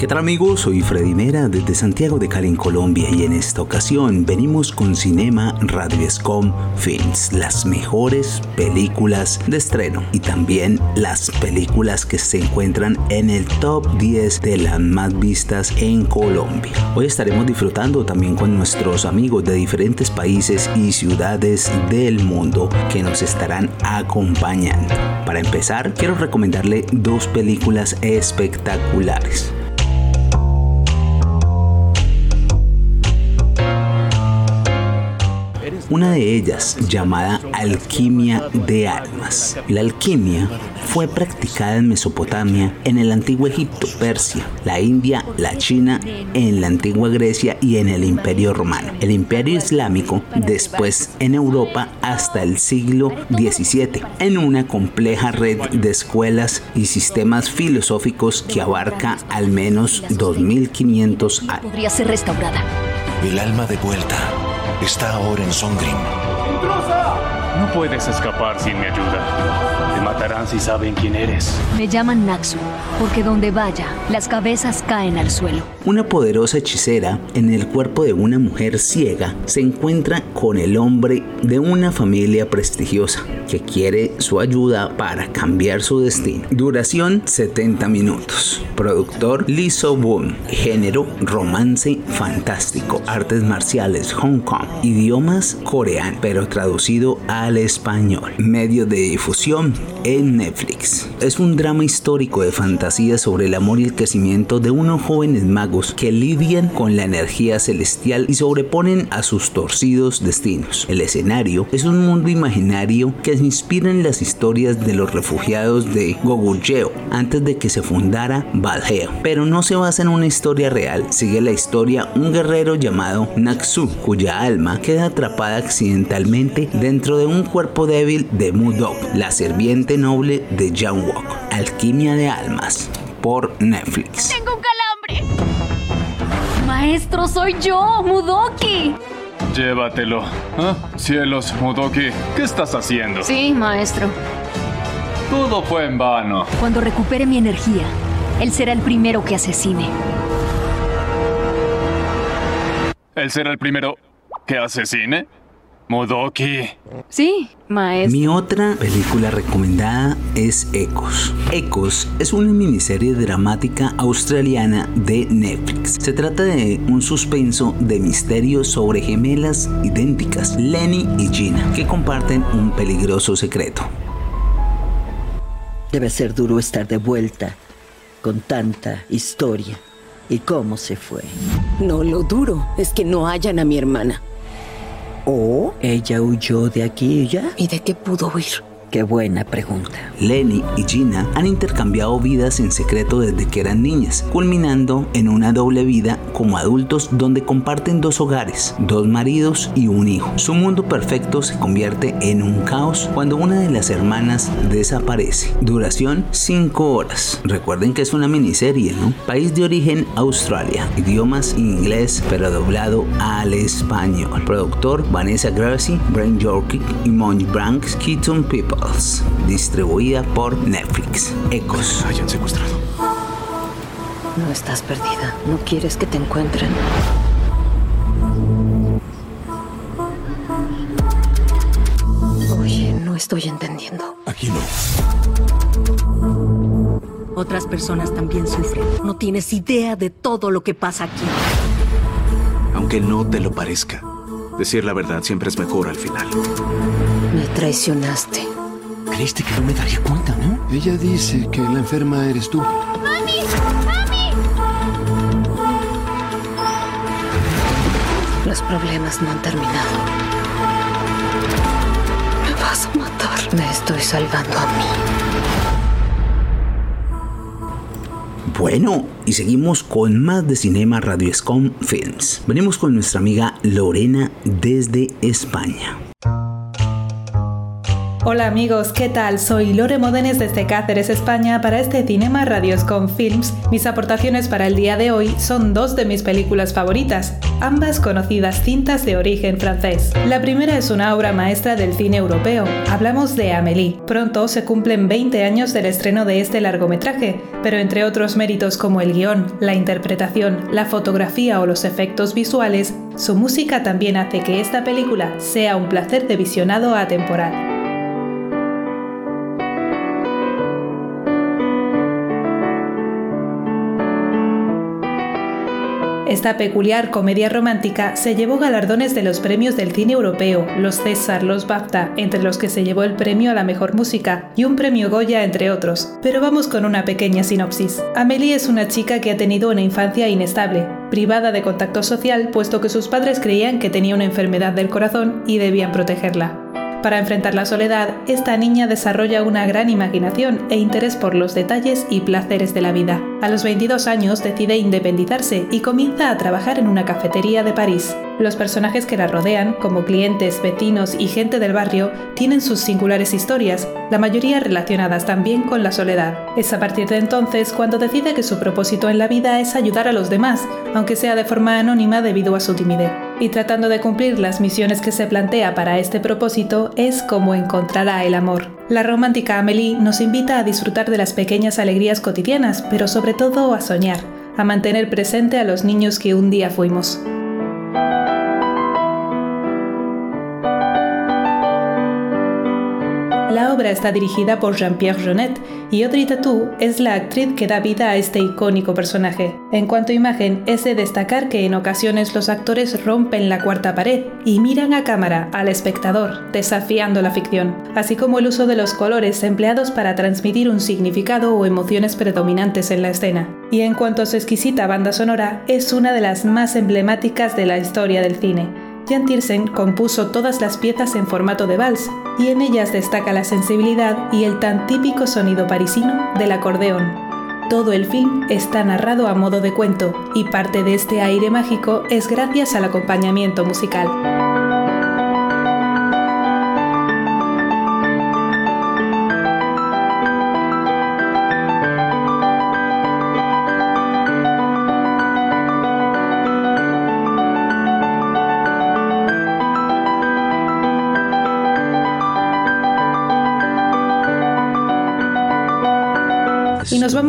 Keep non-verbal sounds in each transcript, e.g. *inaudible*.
¿Qué tal amigos? Soy Freddy Mera desde Santiago de Cali en Colombia y en esta ocasión venimos con Cinema Radio Escom Films, las mejores películas de estreno y también las películas que se encuentran en el top 10 de las más vistas en Colombia. Hoy estaremos disfrutando también con nuestros amigos de diferentes países y ciudades del mundo que nos estarán acompañando. Para empezar, quiero recomendarle dos películas espectaculares. Una de ellas llamada alquimia de almas. La alquimia fue practicada en Mesopotamia, en el antiguo Egipto, Persia, la India, la China, en la antigua Grecia y en el Imperio Romano. El Imperio Islámico después en Europa hasta el siglo XVII, en una compleja red de escuelas y sistemas filosóficos que abarca al menos 2500 años. Podría ser restaurada. El alma de vuelta está ahora en Songrim. No puedes escapar sin mi ayuda. Te matarán si saben quién eres. Me llaman Naxu, porque donde vaya, las cabezas caen al suelo. Una poderosa hechicera en el cuerpo de una mujer ciega se encuentra con el hombre de una familia prestigiosa que quiere su ayuda para cambiar su destino. Duración 70 minutos. Productor Lee So Boon. Género romance fantástico. Artes marciales Hong Kong. Idiomas coreano, pero traducido al español. Medio de difusión en Netflix. Es un drama histórico de fantasía sobre el amor y el crecimiento de unos jóvenes magos que lidian con la energía celestial y sobreponen a sus torcidos destinos. El escenario es un mundo imaginario que se inspira en las historias de los refugiados de Goguryeo antes de que se fundara Valheo, pero no se basa en una historia real. Sigue la historia un guerrero llamado Naxu, cuya alma queda atrapada accidentalmente dentro de un cuerpo débil de Mudok, la noble de Wok. Alquimia de Almas, por Netflix. ¡Tengo un calambre! Maestro, soy yo, Mudoki. Llévatelo. ¿Ah? Cielos, Mudoki, ¿qué estás haciendo? Sí, maestro. Todo fue en vano. Cuando recupere mi energía, él será el primero que asesine. ¿Él será el primero que asesine? Mudoki. Sí, maestro. Mi otra película recomendada es Ecos. Ecos es una miniserie dramática australiana de Netflix. Se trata de un suspenso de misterio sobre gemelas idénticas, Lenny y Gina, que comparten un peligroso secreto. Debe ser duro estar de vuelta con tanta historia. ¿Y cómo se fue? No, lo duro es que no hayan a mi hermana. ¿O ella huyó de aquí ya? ¿Y de qué pudo huir? Qué buena pregunta. Lenny y Gina han intercambiado vidas en secreto desde que eran niñas, culminando en una doble vida como adultos donde comparten dos hogares, dos maridos y un hijo. Su mundo perfecto se convierte en un caos cuando una de las hermanas desaparece. Duración 5 horas. Recuerden que es una miniserie, ¿no? País de origen Australia. Idiomas inglés pero doblado al español. Productor Vanessa Gracie, Brain Yorkie y Monty Branks, Keaton People distribuida por Netflix. Ecos. Hayan secuestrado. No estás perdida. No quieres que te encuentren. Oye, no estoy entendiendo. Aquí no. Otras personas también sufren. No tienes idea de todo lo que pasa aquí. Aunque no te lo parezca, decir la verdad siempre es mejor al final. Me traicionaste. Creíste que no me daría cuenta, ¿no? Ella dice que la enferma eres tú. ¡Mami! ¡Mami! Los problemas no han terminado. Me vas a matar. Me estoy salvando a mí. Bueno, y seguimos con más de Cinema Radio Escom Films. Venimos con nuestra amiga Lorena desde España. Hola amigos, ¿qué tal? Soy Lore Modenes desde Cáceres, España, para este Cinema Radios con Films. Mis aportaciones para el día de hoy son dos de mis películas favoritas, ambas conocidas cintas de origen francés. La primera es una obra maestra del cine europeo. Hablamos de Amélie. Pronto se cumplen 20 años del estreno de este largometraje, pero entre otros méritos como el guion, la interpretación, la fotografía o los efectos visuales, su música también hace que esta película sea un placer de visionado atemporal. Esta peculiar comedia romántica se llevó galardones de los premios del cine europeo, los César, los BAFTA, entre los que se llevó el premio a la mejor música y un premio Goya, entre otros. Pero vamos con una pequeña sinopsis. Amelie es una chica que ha tenido una infancia inestable, privada de contacto social, puesto que sus padres creían que tenía una enfermedad del corazón y debían protegerla. Para enfrentar la soledad, esta niña desarrolla una gran imaginación e interés por los detalles y placeres de la vida. A los 22 años decide independizarse y comienza a trabajar en una cafetería de París. Los personajes que la rodean, como clientes, vecinos y gente del barrio, tienen sus singulares historias, la mayoría relacionadas también con la soledad. Es a partir de entonces cuando decide que su propósito en la vida es ayudar a los demás, aunque sea de forma anónima debido a su timidez y tratando de cumplir las misiones que se plantea para este propósito es como encontrará el amor. La romántica Amélie nos invita a disfrutar de las pequeñas alegrías cotidianas, pero sobre todo a soñar, a mantener presente a los niños que un día fuimos. La obra está dirigida por Jean-Pierre Jeunet y Audrey Tautou es la actriz que da vida a este icónico personaje. En cuanto a imagen, es de destacar que en ocasiones los actores rompen la cuarta pared y miran a cámara al espectador, desafiando la ficción, así como el uso de los colores empleados para transmitir un significado o emociones predominantes en la escena. Y en cuanto a su exquisita banda sonora, es una de las más emblemáticas de la historia del cine Jan Tiersen compuso todas las piezas en formato de vals y en ellas destaca la sensibilidad y el tan típico sonido parisino del acordeón. Todo el film está narrado a modo de cuento y parte de este aire mágico es gracias al acompañamiento musical.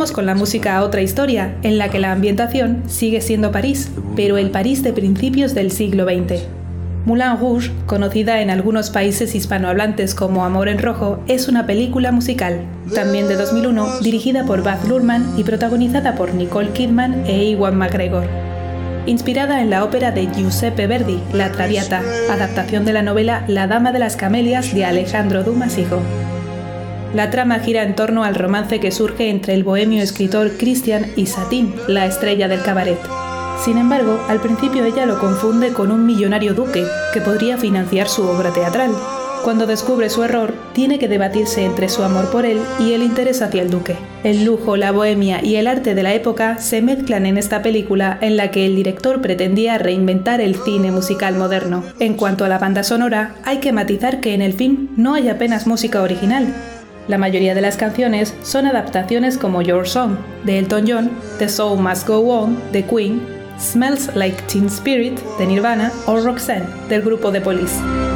Con la música a otra historia, en la que la ambientación sigue siendo París, pero el París de principios del siglo XX. Moulin Rouge, conocida en algunos países hispanohablantes como Amor en Rojo, es una película musical, también de 2001, dirigida por Baz Luhrmann y protagonizada por Nicole Kidman e Iwan McGregor. Inspirada en la ópera de Giuseppe Verdi, La Traviata, adaptación de la novela La Dama de las Camelias de Alejandro Dumas Hijo. La trama gira en torno al romance que surge entre el bohemio escritor Christian y Satin, la estrella del cabaret. Sin embargo, al principio ella lo confunde con un millonario duque que podría financiar su obra teatral. Cuando descubre su error, tiene que debatirse entre su amor por él y el interés hacia el duque. El lujo, la bohemia y el arte de la época se mezclan en esta película en la que el director pretendía reinventar el cine musical moderno. En cuanto a la banda sonora, hay que matizar que en el film no hay apenas música original, la mayoría de las canciones son adaptaciones como Your Song, de Elton John, The Soul Must Go On, de Queen, Smells Like Teen Spirit, de Nirvana, o Roxanne, del grupo The Police.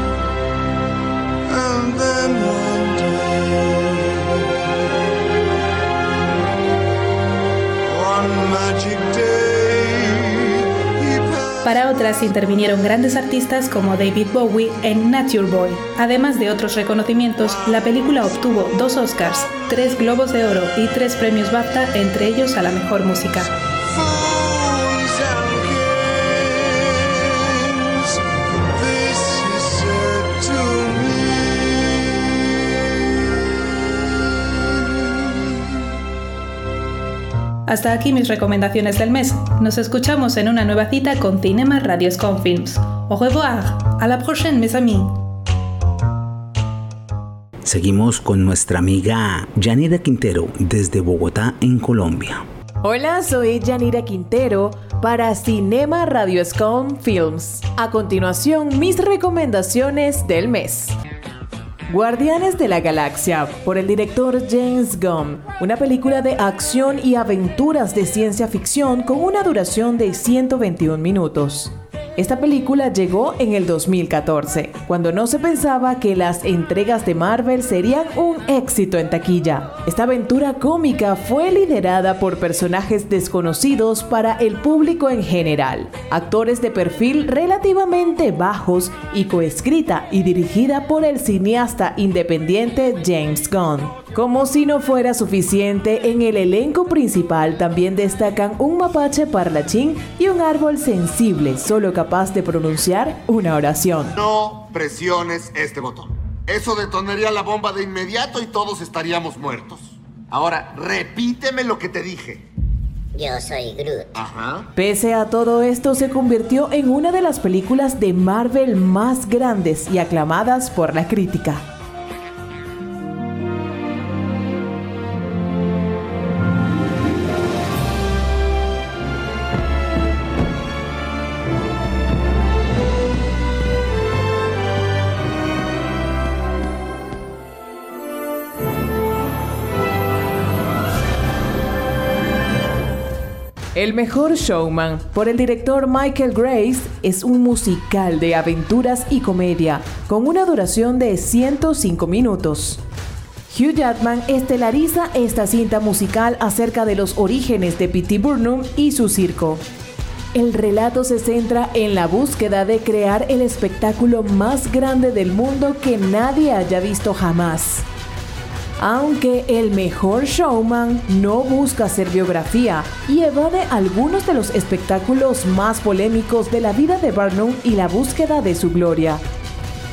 Para otras intervinieron grandes artistas como David Bowie en Nature Boy. Además de otros reconocimientos, la película obtuvo dos Oscars, tres Globos de Oro y tres premios BAFTA, entre ellos a la mejor música. Hasta aquí mis recomendaciones del mes. Nos escuchamos en una nueva cita con Cinema Radios con Films. Au revoir. A la prochaine, mes amis. Seguimos con nuestra amiga Yanira Quintero desde Bogotá, en Colombia. Hola, soy Yanira Quintero para Cinema Radioscom Films. A continuación, mis recomendaciones del mes. Guardianes de la Galaxia, por el director James Gunn, una película de acción y aventuras de ciencia ficción con una duración de 121 minutos. Esta película llegó en el 2014, cuando no se pensaba que las entregas de Marvel serían un éxito en taquilla. Esta aventura cómica fue liderada por personajes desconocidos para el público en general, actores de perfil relativamente bajos y coescrita y dirigida por el cineasta independiente James Gunn. Como si no fuera suficiente, en el elenco principal también destacan un mapache parlachín y un árbol sensible, solo capaz de pronunciar una oración. No presiones este botón. Eso detonaría la bomba de inmediato y todos estaríamos muertos. Ahora, repíteme lo que te dije. Yo soy Groot. Ajá. Pese a todo esto, se convirtió en una de las películas de Marvel más grandes y aclamadas por la crítica. El mejor showman, por el director Michael Grace, es un musical de aventuras y comedia, con una duración de 105 minutos. Hugh Jackman estelariza esta cinta musical acerca de los orígenes de P.T. Burnham y su circo. El relato se centra en la búsqueda de crear el espectáculo más grande del mundo que nadie haya visto jamás. Aunque el mejor showman no busca hacer biografía y evade algunos de los espectáculos más polémicos de la vida de Barnum y la búsqueda de su gloria.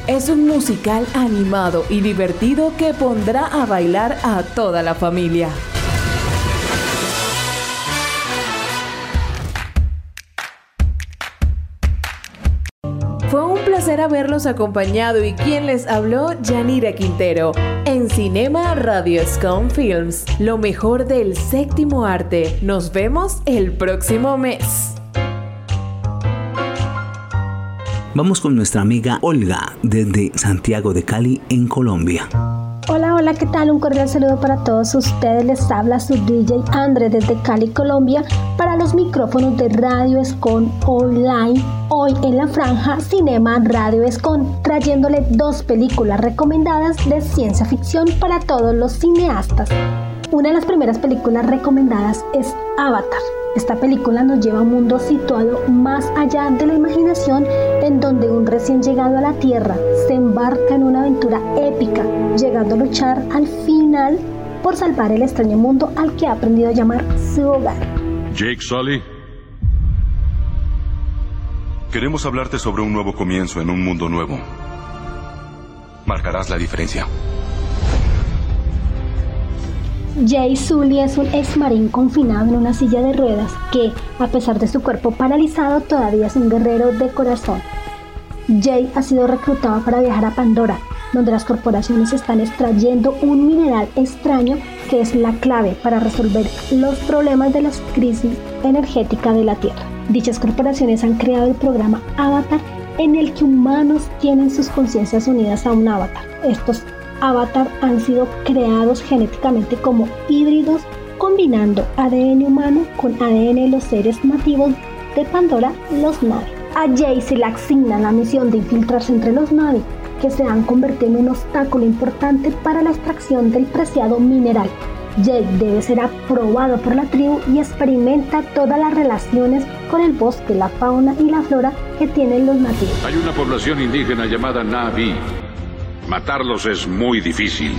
Es un musical animado y divertido que pondrá a bailar a toda la familia. Placer haberlos acompañado y quien les habló, Yanira Quintero, en Cinema Radio Scum Films, lo mejor del séptimo arte. Nos vemos el próximo mes. Vamos con nuestra amiga Olga desde Santiago de Cali, en Colombia. Hola, hola, ¿qué tal? Un cordial saludo para todos ustedes. Les habla su DJ Andre desde Cali, Colombia, para los micrófonos de Radio Escon Online. Hoy en la franja Cinema Radio Escon, trayéndole dos películas recomendadas de ciencia ficción para todos los cineastas. Una de las primeras películas recomendadas es Avatar. Esta película nos lleva a un mundo situado más allá de la imaginación en donde un recién llegado a la Tierra se embarca en una aventura épica, llegando a luchar al final por salvar el extraño mundo al que ha aprendido a llamar su hogar. Jake Sully. Queremos hablarte sobre un nuevo comienzo en un mundo nuevo. Marcarás la diferencia. Jay Sully es un ex marín confinado en una silla de ruedas que, a pesar de su cuerpo paralizado, todavía es un guerrero de corazón. Jay ha sido reclutado para viajar a Pandora, donde las corporaciones están extrayendo un mineral extraño que es la clave para resolver los problemas de la crisis energética de la Tierra. Dichas corporaciones han creado el programa Avatar en el que humanos tienen sus conciencias unidas a un avatar. Estos avatar han sido creados genéticamente como híbridos combinando ADN humano con ADN de los seres nativos de Pandora, los Navi. A Jay se le asigna la misión de infiltrarse entre los Navi, que se han convertido en un obstáculo importante para la extracción del preciado mineral. Jay debe ser aprobado por la tribu y experimenta todas las relaciones con el bosque, la fauna y la flora que tienen los nativos. Hay una población indígena llamada Navi, Matarlos es muy difícil.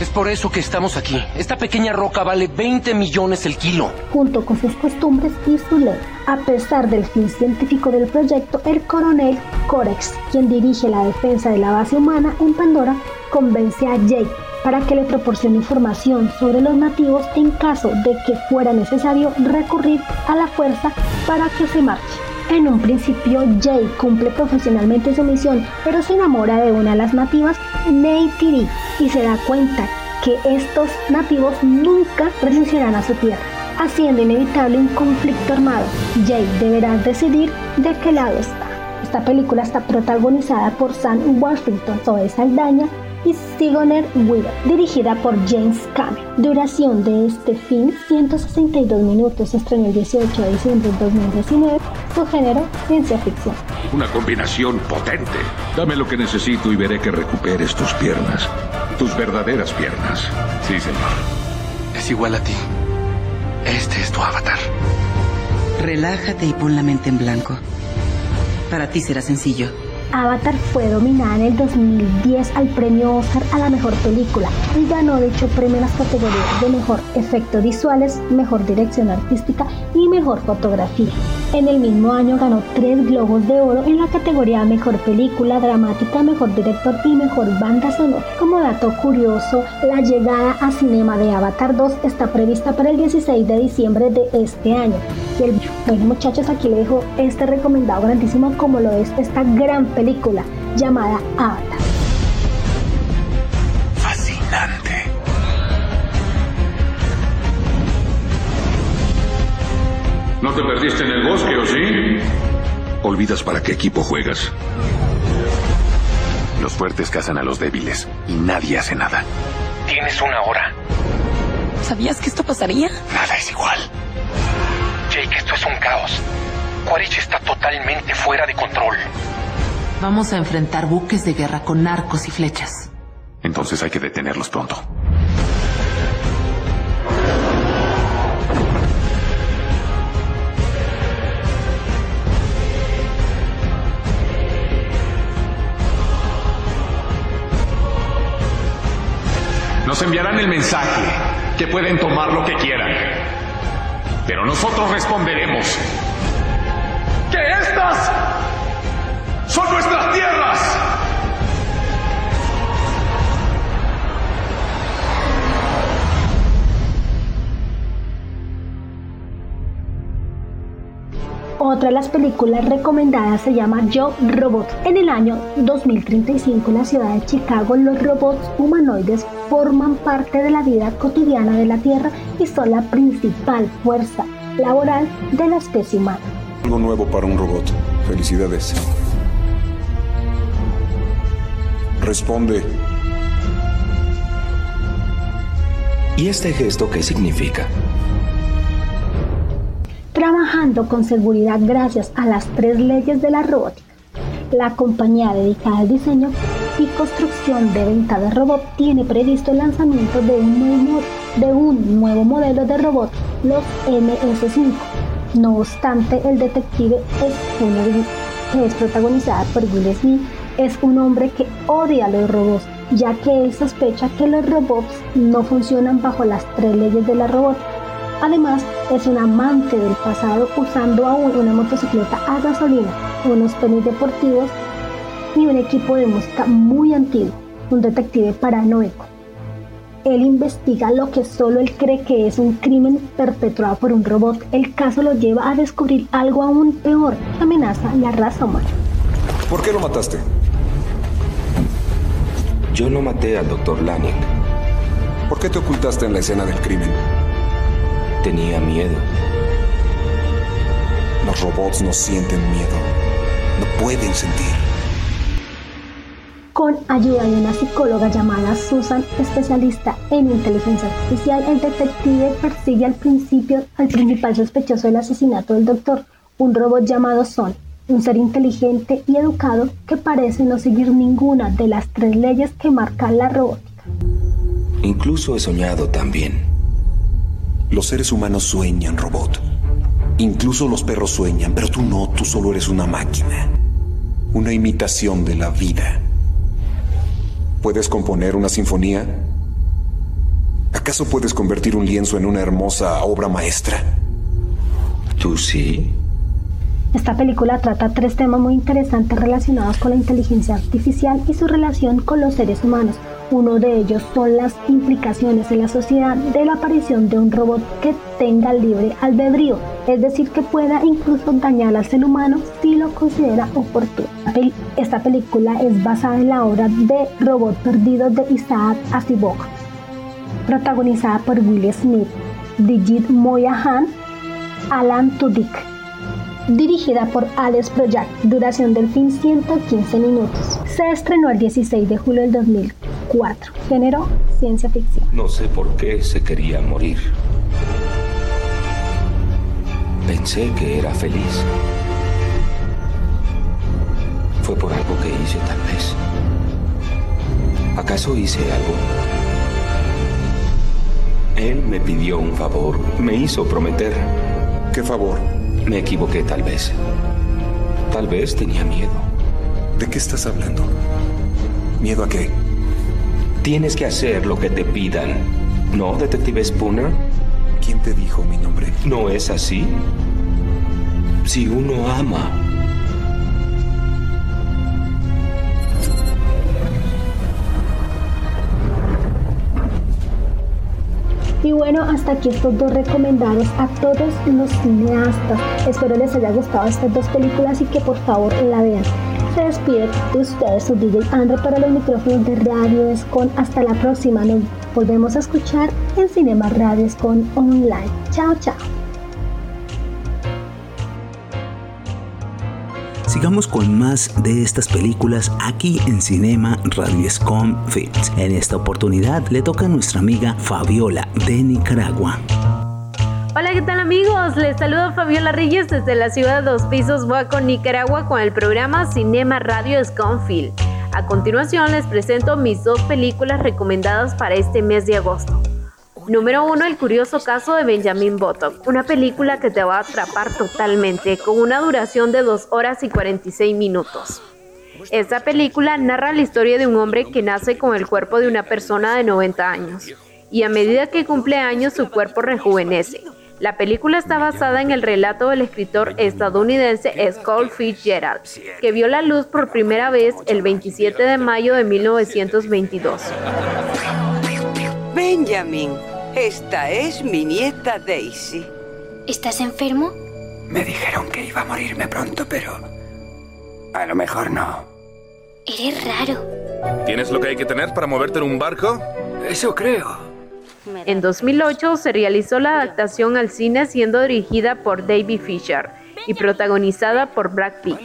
Es por eso que estamos aquí. Esta pequeña roca vale 20 millones el kilo. Junto con sus costumbres y su ley. A pesar del fin científico del proyecto, el coronel Corex, quien dirige la defensa de la base humana en Pandora, convence a Jake para que le proporcione información sobre los nativos en caso de que fuera necesario recurrir a la fuerza para que se marche. En un principio, Jay cumple profesionalmente su misión, pero se enamora de una de las nativas, Neytiri, y se da cuenta que estos nativos nunca renunciarán a su tierra, haciendo inevitable un conflicto armado. Jay deberá decidir de qué lado está. Esta película está protagonizada por Sam Washington, Zoe Saldaña, y Sigourney Weaver, dirigida por James Cameron. Duración de este film 162 minutos, estrenó el 18 de diciembre de 2019, su género ciencia ficción. Una combinación potente. Dame lo que necesito y veré que recuperes tus piernas. Tus verdaderas piernas. Sí, señor. Es igual a ti. Este es tu avatar. Relájate y pon la mente en blanco. Para ti será sencillo. Avatar fue dominada en el 2010 al premio Oscar a la mejor película y ganó dicho premio en las categorías de mejor efectos visuales, mejor dirección artística y mejor fotografía. En el mismo año ganó tres Globos de Oro en la categoría Mejor Película Dramática, Mejor Director y Mejor Banda Sonora. Como dato curioso, la llegada a cinema de Avatar 2 está prevista para el 16 de diciembre de este año. Y el, bueno muchachos, aquí le dejo este recomendado grandísimo como lo es esta gran película llamada Avatar. Fascinante. ¿No te perdiste en el bosque o sí? Olvidas para qué equipo juegas. Los fuertes cazan a los débiles y nadie hace nada. Tienes una hora. ¿Sabías que esto pasaría? Nada es igual. Jake, esto es un caos. Quaritch está totalmente fuera de control. Vamos a enfrentar buques de guerra con arcos y flechas. Entonces hay que detenerlos pronto. Nos enviarán el mensaje que pueden tomar lo que quieran. Pero nosotros responderemos que estas son nuestras tierras. Otra de las películas recomendadas se llama Yo Robot. En el año 2035 en la ciudad de Chicago los robots humanoides forman parte de la vida cotidiana de la Tierra y son la principal fuerza laboral de la especie humana. Algo nuevo para un robot. Felicidades. Responde. ¿Y este gesto qué significa? Trabajando con seguridad gracias a las tres leyes de la robótica, la compañía dedicada al diseño y construcción de venta de robot tiene previsto el lanzamiento de un nuevo, de un nuevo modelo de robot, los MS5. No obstante, el detective es una que es protagonizada por Will Smith, es un hombre que odia a los robots, ya que él sospecha que los robots no funcionan bajo las tres leyes de la robótica. Además, es un amante del pasado usando aún una motocicleta a gasolina, unos tenis deportivos y un equipo de música muy antiguo, un detective paranoico. Él investiga lo que solo él cree que es un crimen perpetrado por un robot. El caso lo lleva a descubrir algo aún peor que amenaza la raza humana. ¿Por qué lo mataste? Yo no maté al Dr. Lanning. ¿Por qué te ocultaste en la escena del crimen? Tenía miedo. Los robots no sienten miedo. No pueden sentir. Con ayuda de una psicóloga llamada Susan, especialista en inteligencia artificial, el detective persigue al principio al principal sospechoso del asesinato del doctor, un robot llamado Son, un ser inteligente y educado que parece no seguir ninguna de las tres leyes que marca la robótica. Incluso he soñado también. Los seres humanos sueñan, robot. Incluso los perros sueñan, pero tú no, tú solo eres una máquina. Una imitación de la vida. ¿Puedes componer una sinfonía? ¿Acaso puedes convertir un lienzo en una hermosa obra maestra? ¿Tú sí? Esta película trata tres temas muy interesantes relacionados con la inteligencia artificial y su relación con los seres humanos. Uno de ellos son las implicaciones en la sociedad de la aparición de un robot que tenga libre albedrío, es decir, que pueda incluso dañar al ser humano si lo considera oportuno. Esta película es basada en la obra de Robot Perdido de Isaac Asimov, protagonizada por Will Smith, Digit Moyahan, Alan Tudyk dirigida por Alex Project, duración del film 115 minutos. Se estrenó el 16 de julio del 2000 4. Género, ciencia ficción. No sé por qué se quería morir. Pensé que era feliz. Fue por algo que hice, tal vez. ¿Acaso hice algo? Él me pidió un favor, me hizo prometer. ¿Qué favor? Me equivoqué, tal vez. Tal vez tenía miedo. ¿De qué estás hablando? ¿Miedo a qué? Tienes que hacer lo que te pidan. ¿No, detective Spooner? ¿Quién te dijo mi nombre? ¿No es así? Si uno ama, Y bueno, hasta aquí estos dos recomendados a todos los cineastas. Espero les haya gustado estas dos películas y que por favor la vean. Se despide de ustedes su DJ Andre para los micrófonos de Radio Escon. Hasta la próxima. Nos volvemos a escuchar en Cinema Radio Escon Online. Chao, chao. Sigamos con más de estas películas aquí en Cinema Radiescom Films. En esta oportunidad le toca a nuestra amiga Fabiola de Nicaragua. Hola, ¿qué tal amigos? Les saludo Fabiola Reyes desde la ciudad de Dos Pisos, Huaco, Nicaragua, con el programa Cinema Radio Sconfield. A continuación les presento mis dos películas recomendadas para este mes de agosto. Número 1, El curioso caso de Benjamin Button, una película que te va a atrapar totalmente, con una duración de 2 horas y 46 minutos. Esta película narra la historia de un hombre que nace con el cuerpo de una persona de 90 años, y a medida que cumple años su cuerpo rejuvenece. La película está basada en el relato del escritor estadounidense Scott Fitzgerald, que vio la luz por primera vez el 27 de mayo de 1922. Benjamin, esta es mi nieta Daisy. ¿Estás enfermo? Me dijeron que iba a morirme pronto, pero... A lo mejor no. Eres raro. ¿Tienes lo que hay que tener para moverte en un barco? Eso creo. En 2008 se realizó la adaptación al cine siendo dirigida por David Fisher y protagonizada por Brad Pitt.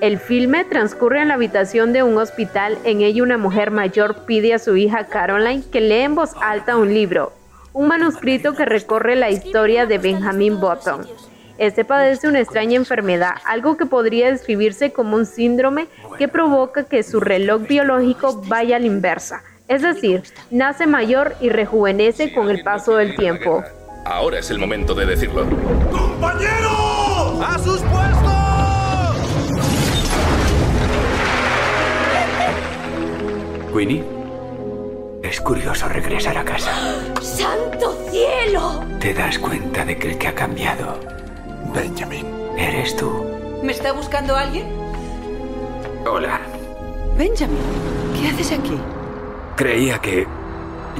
El filme transcurre en la habitación de un hospital. En ella una mujer mayor pide a su hija Caroline que lea en voz alta un libro, un manuscrito que recorre la historia de Benjamin Button. Este padece una extraña enfermedad, algo que podría describirse como un síndrome que provoca que su reloj biológico vaya a la inversa, es decir, nace mayor y rejuvenece con el paso del tiempo. Ahora es el momento de decirlo. ¡Compañeros! ¡A sus puestos! Winnie, es curioso regresar a casa. ¡Santo cielo! Te das cuenta de que el que ha cambiado, Benjamin, eres tú. ¿Me está buscando alguien? Hola. Benjamin, ¿qué haces aquí? Creía que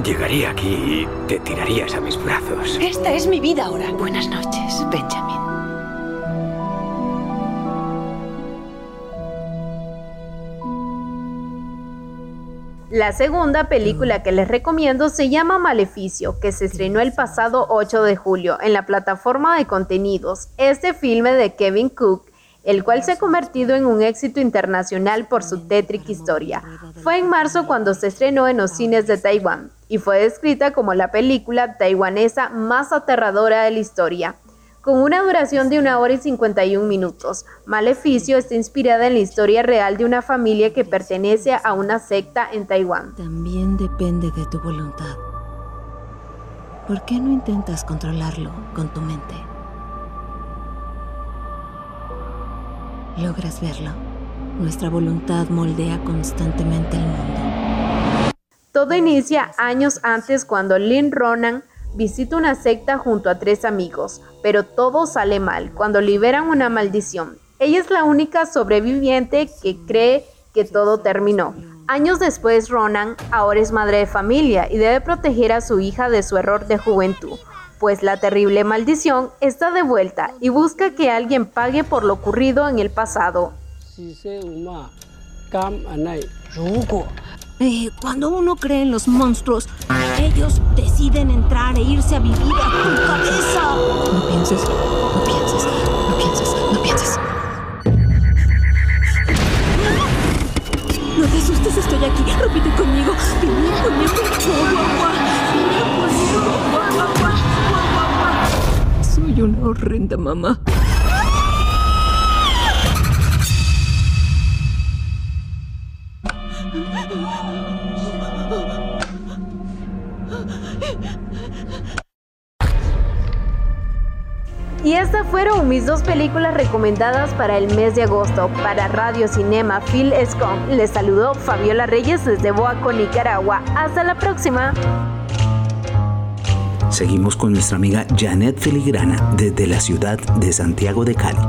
llegaría aquí y te tirarías a mis brazos. Esta es mi vida ahora. Buenas noches, Benjamin. La segunda película que les recomiendo se llama Maleficio, que se estrenó el pasado 8 de julio en la plataforma de contenidos. Este filme de Kevin Cook, el cual se ha convertido en un éxito internacional por su tétrica historia. Fue en marzo cuando se estrenó en los cines de Taiwán y fue descrita como la película taiwanesa más aterradora de la historia. Con una duración de una hora y 51 minutos, Maleficio está inspirada en la historia real de una familia que pertenece a una secta en Taiwán. También depende de tu voluntad. ¿Por qué no intentas controlarlo con tu mente? Logras verlo. Nuestra voluntad moldea constantemente el mundo. Todo inicia años antes cuando Lynn Ronan visita una secta junto a tres amigos, pero todo sale mal cuando liberan una maldición. Ella es la única sobreviviente que cree que todo terminó. Años después, Ronan ahora es madre de familia y debe proteger a su hija de su error de juventud, pues la terrible maldición está de vuelta y busca que alguien pague por lo ocurrido en el pasado. Eh, cuando uno cree en los monstruos, ellos deciden entrar e irse a vivir a tu cabeza. No pienses, no pienses, no pienses, no pienses. No te asustes, estoy aquí. Repite conmigo. Guau, guau. Soy una horrenda mamá. Mis dos películas recomendadas para el mes de agosto. Para Radio Cinema Phil Escom, les saludó Fabiola Reyes desde Boaco, Nicaragua. Hasta la próxima. Seguimos con nuestra amiga Janet Filigrana desde la ciudad de Santiago de Cali.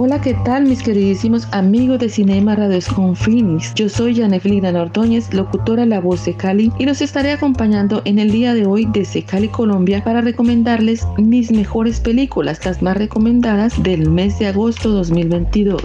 Hola, ¿qué tal mis queridísimos amigos de Cinema Radio Confinis? Yo soy Janet Filigrana Ordóñez, locutora La Voz de Cali y los estaré acompañando en el día de hoy desde Cali, Colombia para recomendarles mis mejores películas, las más recomendadas del mes de agosto 2022.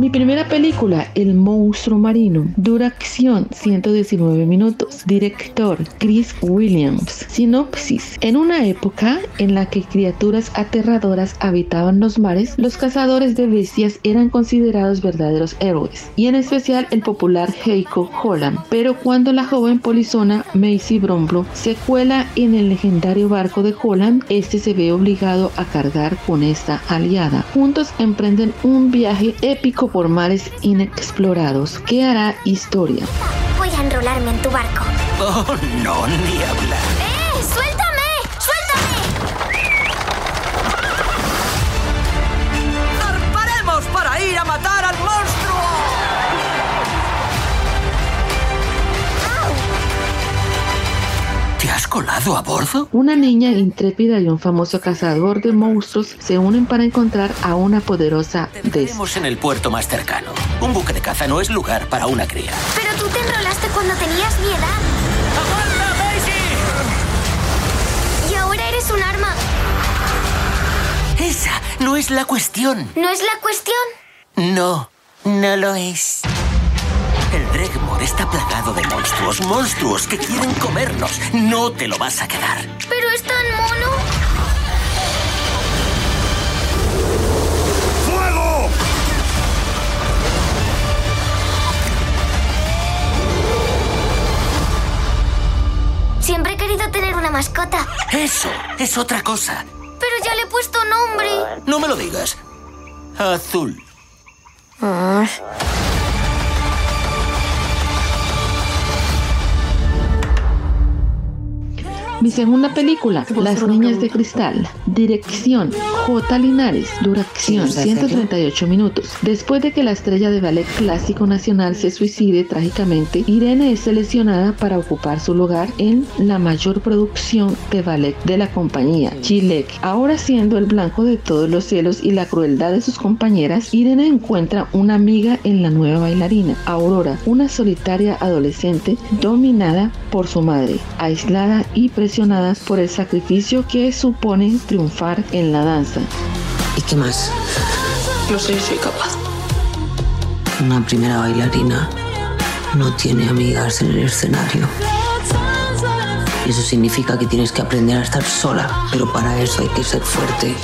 Mi primera película, El monstruo marino, duración 119 minutos, director Chris Williams. Sinopsis. En una época en la que criaturas aterradoras habitaban los mares, los cazadores de bestias eran considerados verdaderos héroes, y en especial el popular Heiko Holland. Pero cuando la joven polizona Macy Bromblo se cuela en el legendario barco de Holland, este se ve obligado a cargar con esta aliada. Juntos emprenden un viaje épico por mares inexplorados que hará historia. Voy a enrolarme en tu barco. Oh, no, ni colado a bordo? Una niña intrépida y un famoso cazador de monstruos se unen para encontrar a una poderosa Des. Estaremos en el puerto más cercano. Un buque de caza no es lugar para una cría. Pero tú te enrolaste cuando tenías mi edad. ¡Aguanta, Macy! Y ahora eres un arma. Esa no es la cuestión. ¿No es la cuestión? No, no lo es. El Dregmor está plagado de monstruos, monstruos que quieren comernos. No te lo vas a quedar. Pero es tan mono. ¡Fuego! Siempre he querido tener una mascota. Eso es otra cosa. Pero ya le he puesto nombre. No me lo digas. Azul. Ah. Mi segunda película, Las Niñas de Cristal. Dirección, J. Linares. Duración, 138 minutos. Después de que la estrella de ballet clásico nacional se suicide trágicamente, Irene es seleccionada para ocupar su lugar en la mayor producción de ballet de la compañía, Chilek. Ahora siendo el blanco de todos los celos y la crueldad de sus compañeras, Irene encuentra una amiga en la nueva bailarina, Aurora, una solitaria adolescente dominada por su madre, aislada y por el sacrificio que supone triunfar en la danza. ¿Y qué más? No sé si soy capaz. Una primera bailarina no tiene amigas en el escenario. Eso significa que tienes que aprender a estar sola, pero para eso hay que ser fuerte.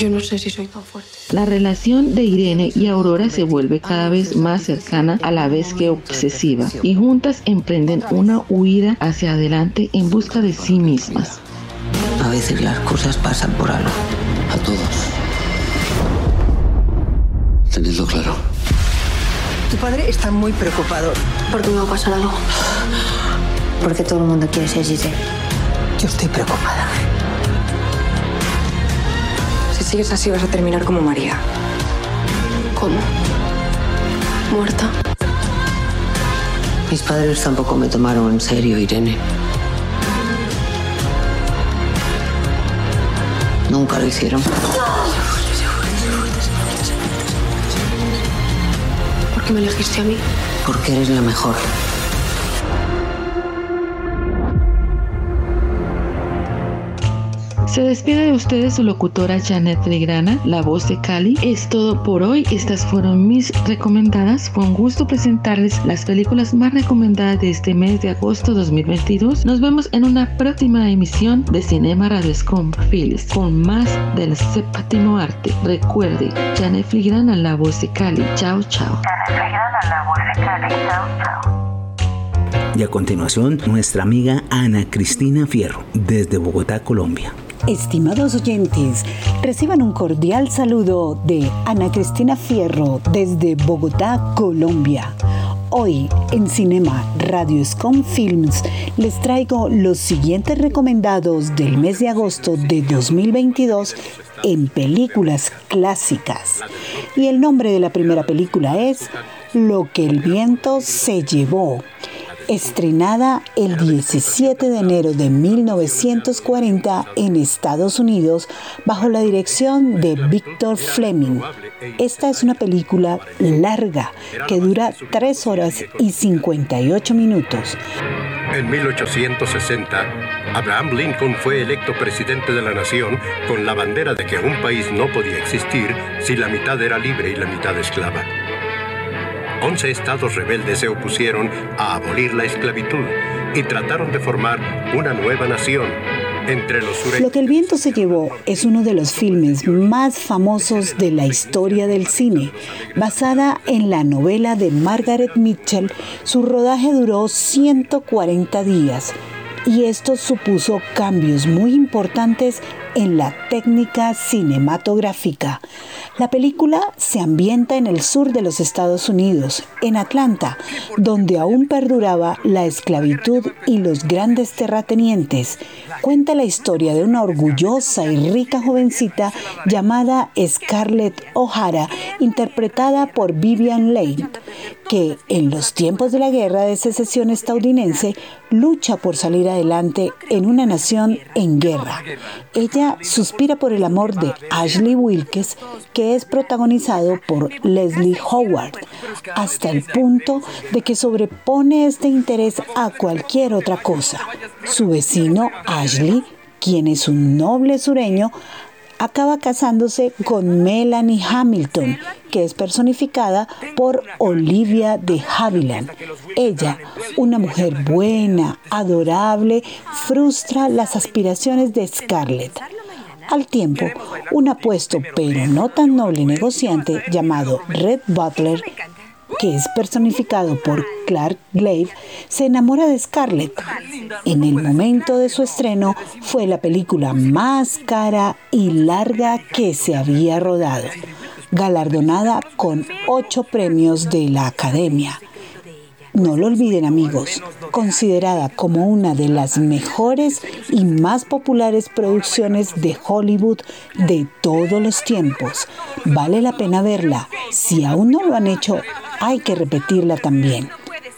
Yo no sé si soy tan fuerte. La relación de Irene y Aurora se vuelve cada vez más cercana a la vez que obsesiva y juntas emprenden una huida hacia adelante en busca de sí mismas. A veces las cosas pasan por algo. A todos. Tenedlo claro. Tu padre está muy preocupado. ¿Por qué me va a pasar algo? Porque todo el mundo quiere ser Giselle. Yo estoy preocupada. Si sigues así vas a terminar como María. ¿Cómo? ¿Muerta? Mis padres tampoco me tomaron en serio, Irene. Nunca lo hicieron. ¿Por qué me elegiste a mí? Porque eres la mejor. Se despide de ustedes su locutora Janet Legrana, la voz de Cali. Es todo por hoy. Estas fueron mis recomendadas. Fue un gusto presentarles las películas más recomendadas de este mes de agosto 2022. Nos vemos en una próxima emisión de Cinema Radio Scom Phillips con más del séptimo arte. Recuerde, Janet Fligrana, la voz de Cali. Chao, chao. Y a continuación, nuestra amiga Ana Cristina Fierro, desde Bogotá, Colombia. Estimados oyentes, reciban un cordial saludo de Ana Cristina Fierro desde Bogotá, Colombia. Hoy en Cinema Radio Scom Films les traigo los siguientes recomendados del mes de agosto de 2022 en películas clásicas. Y el nombre de la primera película es Lo que el viento se llevó estrenada el 17 de enero de 1940 en Estados Unidos bajo la dirección de Victor Fleming. Esta es una película larga que dura 3 horas y 58 minutos. En 1860, Abraham Lincoln fue electo presidente de la nación con la bandera de que un país no podía existir si la mitad era libre y la mitad esclava. Once estados rebeldes se opusieron a abolir la esclavitud y trataron de formar una nueva nación. Entre los Lo que el viento se llevó es uno de los filmes más famosos de la historia del cine. Basada en la novela de Margaret Mitchell, su rodaje duró 140 días y esto supuso cambios muy importantes en la técnica cinematográfica. La película se ambienta en el sur de los Estados Unidos, en Atlanta, donde aún perduraba la esclavitud y los grandes terratenientes. Cuenta la historia de una orgullosa y rica jovencita llamada Scarlett O'Hara, interpretada por Vivian Leigh, que en los tiempos de la guerra de secesión estadounidense lucha por salir adelante en una nación en guerra. Ella suspira por el amor de Ashley Wilkes, que es protagonizado por Leslie Howard, hasta el punto de que sobrepone este interés a cualquier otra cosa. Su vecino Ashley, quien es un noble sureño, acaba casándose con Melanie Hamilton, que es personificada por Olivia de Havilland. Ella, una mujer buena, adorable, frustra las aspiraciones de Scarlett. Al tiempo, un apuesto pero no tan noble negociante llamado Red Butler que es personificado por Clark Glave, se enamora de Scarlett. En el momento de su estreno fue la película más cara y larga que se había rodado, galardonada con ocho premios de la Academia. No lo olviden amigos, considerada como una de las mejores y más populares producciones de Hollywood de todos los tiempos. Vale la pena verla. Si aún no lo han hecho, hay que repetirla también.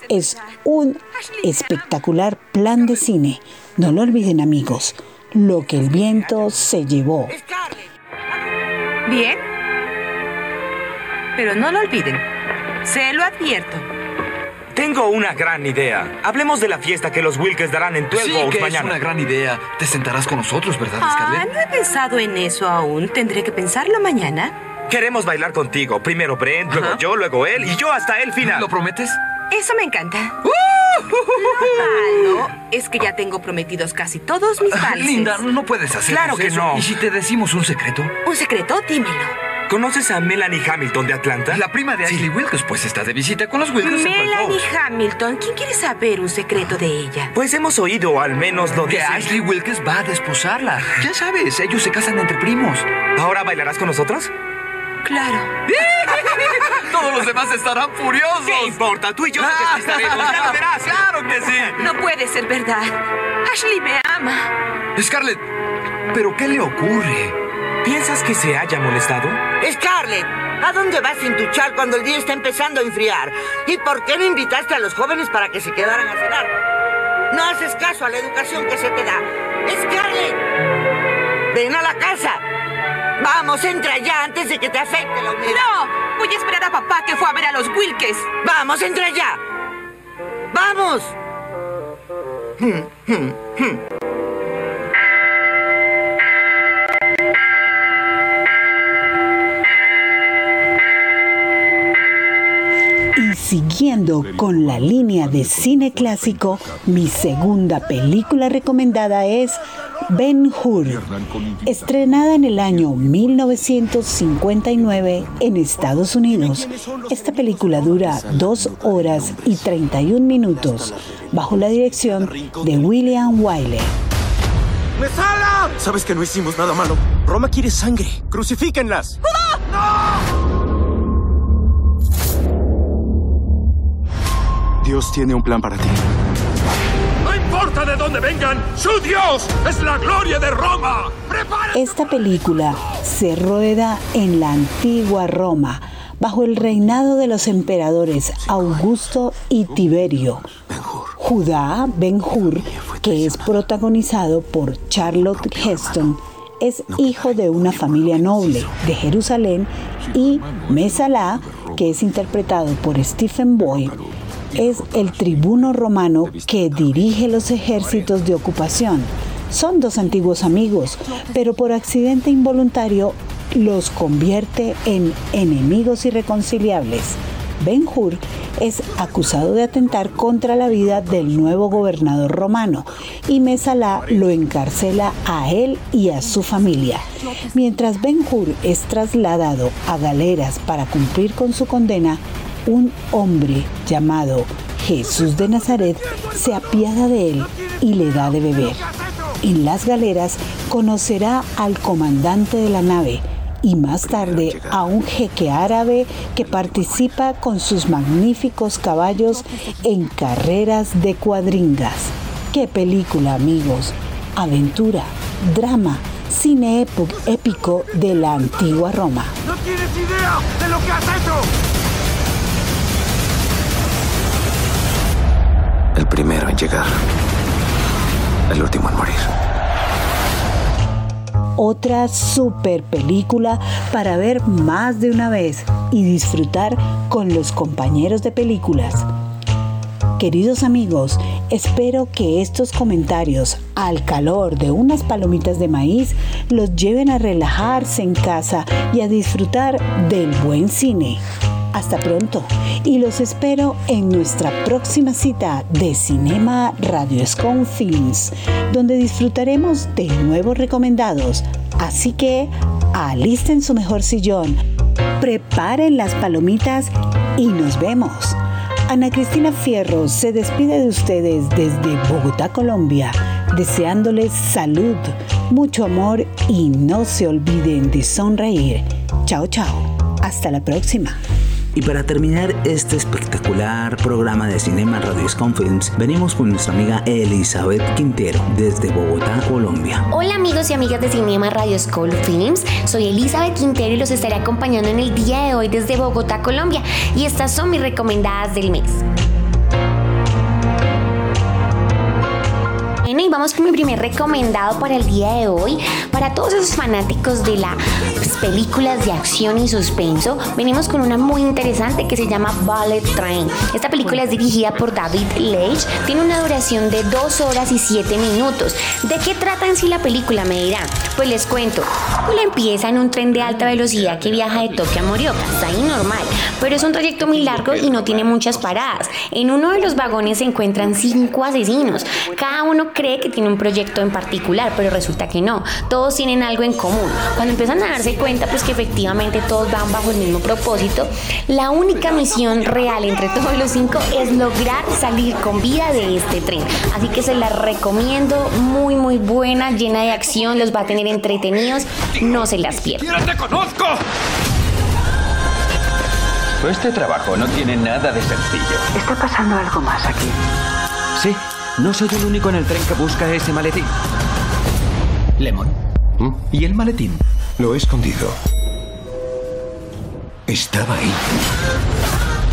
Es un espectacular plan de cine. No lo olviden amigos. Lo que el viento se llevó. Bien. Pero no lo olviden. Se lo advierto. Tengo una gran idea. Hablemos de la fiesta que los Wilkes darán en 12 sí, que mañana. es una gran idea. Te sentarás con nosotros, ¿verdad, Ah, Scarlett? no he pensado en eso aún. Tendré que pensarlo mañana. Queremos bailar contigo. Primero Brent, luego yo, luego él y yo hasta el final. ¿Lo prometes? Eso me encanta. Lo malo es que ya tengo prometidos casi todos mis valses. Linda, no puedes hacer Claro que no. ¿Y si te decimos un secreto? ¿Un secreto? Dímelo. ¿Conoces a Melanie Hamilton de Atlanta? La prima de Ashley Wilkes, pues está de visita con los Wilkes en Melanie Hamilton. ¿Quién quiere saber un secreto de ella? Pues hemos oído, al menos lo Que dicen. Ashley Wilkes va a desposarla. Ya sabes, ellos se casan entre primos. ¿Ahora bailarás con nosotros? Claro. *laughs* Todos los demás estarán furiosos. ¿Qué importa? Tú y yo nos despistaremos. Ya lo verás. Claro que sí. No puede ser verdad. Ashley me ama. Scarlett, ¿pero qué le ocurre? ¿Piensas que se haya molestado? Scarlett, ¿a dónde vas sin tu chal cuando el día está empezando a enfriar? ¿Y por qué no invitaste a los jóvenes para que se quedaran a cenar? No haces caso a la educación que se te da. Scarlett, ven a la casa. Vamos, entra ya antes de que te afecte la humedad. No, voy a esperar a papá que fue a ver a los Wilkes. Vamos, entra ya. Vamos. *laughs* Siguiendo con la línea de cine clásico, mi segunda película recomendada es Ben Hur, estrenada en el año 1959 en Estados Unidos. Esta película dura 2 horas y 31 minutos, bajo la dirección de William Wyler. ¡Mesala! Sabes que no hicimos nada malo. Roma quiere sangre. ¡Crucifíquenlas! Dios tiene un plan para ti. ¡No importa de dónde vengan! ¡Su Dios es la gloria de Roma! Esta película se rueda en la antigua Roma, bajo el reinado de los emperadores Augusto y Tiberio. Judá Ben Hur, que es protagonizado por Charlotte Heston, es hijo de una familia noble de Jerusalén y Mesalá, que es interpretado por Stephen Boyd, es el tribuno romano que dirige los ejércitos de ocupación. Son dos antiguos amigos, pero por accidente involuntario los convierte en enemigos irreconciliables. Ben Hur es acusado de atentar contra la vida del nuevo gobernador romano y Mesalá lo encarcela a él y a su familia. Mientras Ben Hur es trasladado a galeras para cumplir con su condena, un hombre llamado Jesús de Nazaret se apiada de él y le da de beber. En las galeras conocerá al comandante de la nave y más tarde a un jeque árabe que participa con sus magníficos caballos en carreras de cuadringas. ¡Qué película, amigos! Aventura, drama, cine épico de la antigua Roma. ¡No tienes idea de lo que has hecho! Primero en llegar. El último en morir. Otra super película para ver más de una vez y disfrutar con los compañeros de películas. Queridos amigos, espero que estos comentarios al calor de unas palomitas de maíz los lleven a relajarse en casa y a disfrutar del buen cine. Hasta pronto y los espero en nuestra próxima cita de Cinema Radio Scone Films, donde disfrutaremos de nuevos recomendados. Así que alisten su mejor sillón, preparen las palomitas y nos vemos. Ana Cristina Fierro se despide de ustedes desde Bogotá, Colombia, deseándoles salud, mucho amor y no se olviden de sonreír. Chao, chao. Hasta la próxima. Y para terminar este espectacular programa de Cinema Radio Films, venimos con nuestra amiga Elizabeth Quintero desde Bogotá, Colombia. Hola amigos y amigas de Cinema Radio Films, soy Elizabeth Quintero y los estaré acompañando en el día de hoy desde Bogotá, Colombia. Y estas son mis recomendadas del mes. Y vamos con mi primer recomendado para el día de hoy. Para todos esos fanáticos de las películas de acción y suspenso, venimos con una muy interesante que se llama Ballet Train. Esta película es dirigida por David Leitch, tiene una duración de 2 horas y 7 minutos. ¿De qué trata en sí la película? Me dirán. Pues les cuento. La empieza en un tren de alta velocidad que viaja de Tokio a Morioka. Está ahí normal, pero es un trayecto muy largo y no tiene muchas paradas. En uno de los vagones se encuentran cinco asesinos. Cada uno cree que tiene un proyecto en particular, pero resulta que no. Todos tienen algo en común. Cuando empiezan a darse cuenta, pues que efectivamente todos van bajo el mismo propósito, la única misión real entre todos los cinco es lograr salir con vida de este tren. Así que se la recomiendo, muy muy buena, llena de acción, los va a tener entretenidos, no se las pierdan. te conozco! Este trabajo no tiene nada de sencillo. Está pasando algo más aquí. Sí, no soy el único en el tren que busca ese maletín. Lemon. ¿Mm? ¿Y el maletín? Lo he escondido. Estaba ahí.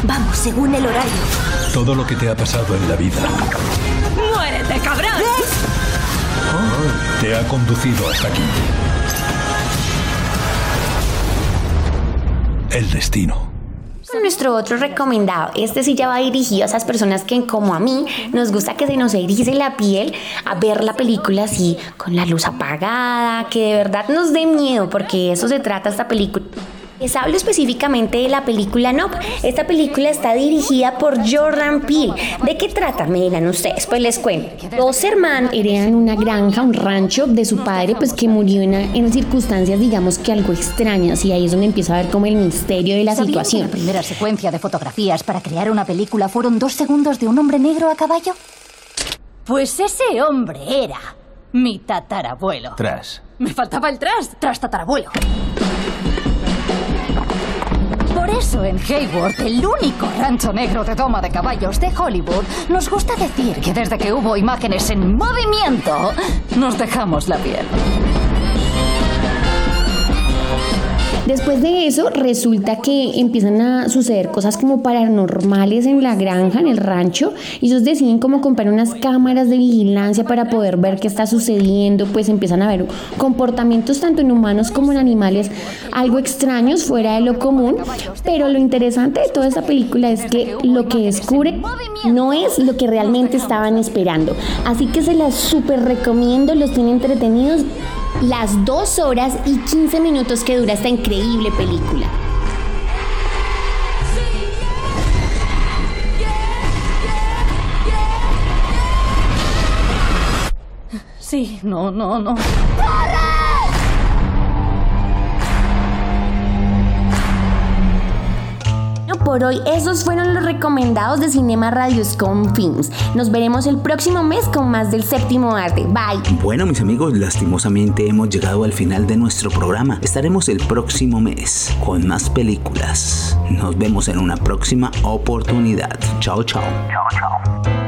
Vamos, según el horario. Todo lo que te ha pasado en la vida ¡Muérete, cabrón! te ha conducido hasta aquí. El destino nuestro otro recomendado. Este sí ya va dirigido a esas personas que, como a mí, nos gusta que se nos erice la piel a ver la película así, con la luz apagada, que de verdad nos dé miedo, porque eso se trata esta película. Les hablo específicamente de la película Nope. Esta película está dirigida por Jordan Peele. ¿De qué trata? Me dirán ustedes. Pues les cuento. Dos hermanos heredan una granja, un rancho de su padre, pues que murió en, en circunstancias, digamos que algo extrañas. Y ahí es donde empieza a ver como el misterio de la situación. la primera secuencia de fotografías para crear una película fueron dos segundos de un hombre negro a caballo? Pues ese hombre era mi tatarabuelo. Tras. Me faltaba el tras, tras tatarabuelo. Por eso en Hayward, el único rancho negro de toma de caballos de Hollywood, nos gusta decir que desde que hubo imágenes en movimiento, nos dejamos la piel. Después de eso, resulta que empiezan a suceder cosas como paranormales en la granja, en el rancho, y ellos deciden como comprar unas cámaras de vigilancia para poder ver qué está sucediendo, pues empiezan a ver comportamientos tanto en humanos como en animales algo extraños, fuera de lo común, pero lo interesante de toda esta película es que lo que descubre no es lo que realmente estaban esperando, así que se las súper recomiendo, los tiene entretenidos las dos horas y 15 minutos que dura esta increíble película. Sí, no, no, no. Por hoy esos fueron los recomendados de Cinema Radioscom Films. Nos veremos el próximo mes con más del séptimo arte. Bye. Bueno, mis amigos, lastimosamente hemos llegado al final de nuestro programa. Estaremos el próximo mes con más películas. Nos vemos en una próxima oportunidad. Chao, chao. Chao, chao.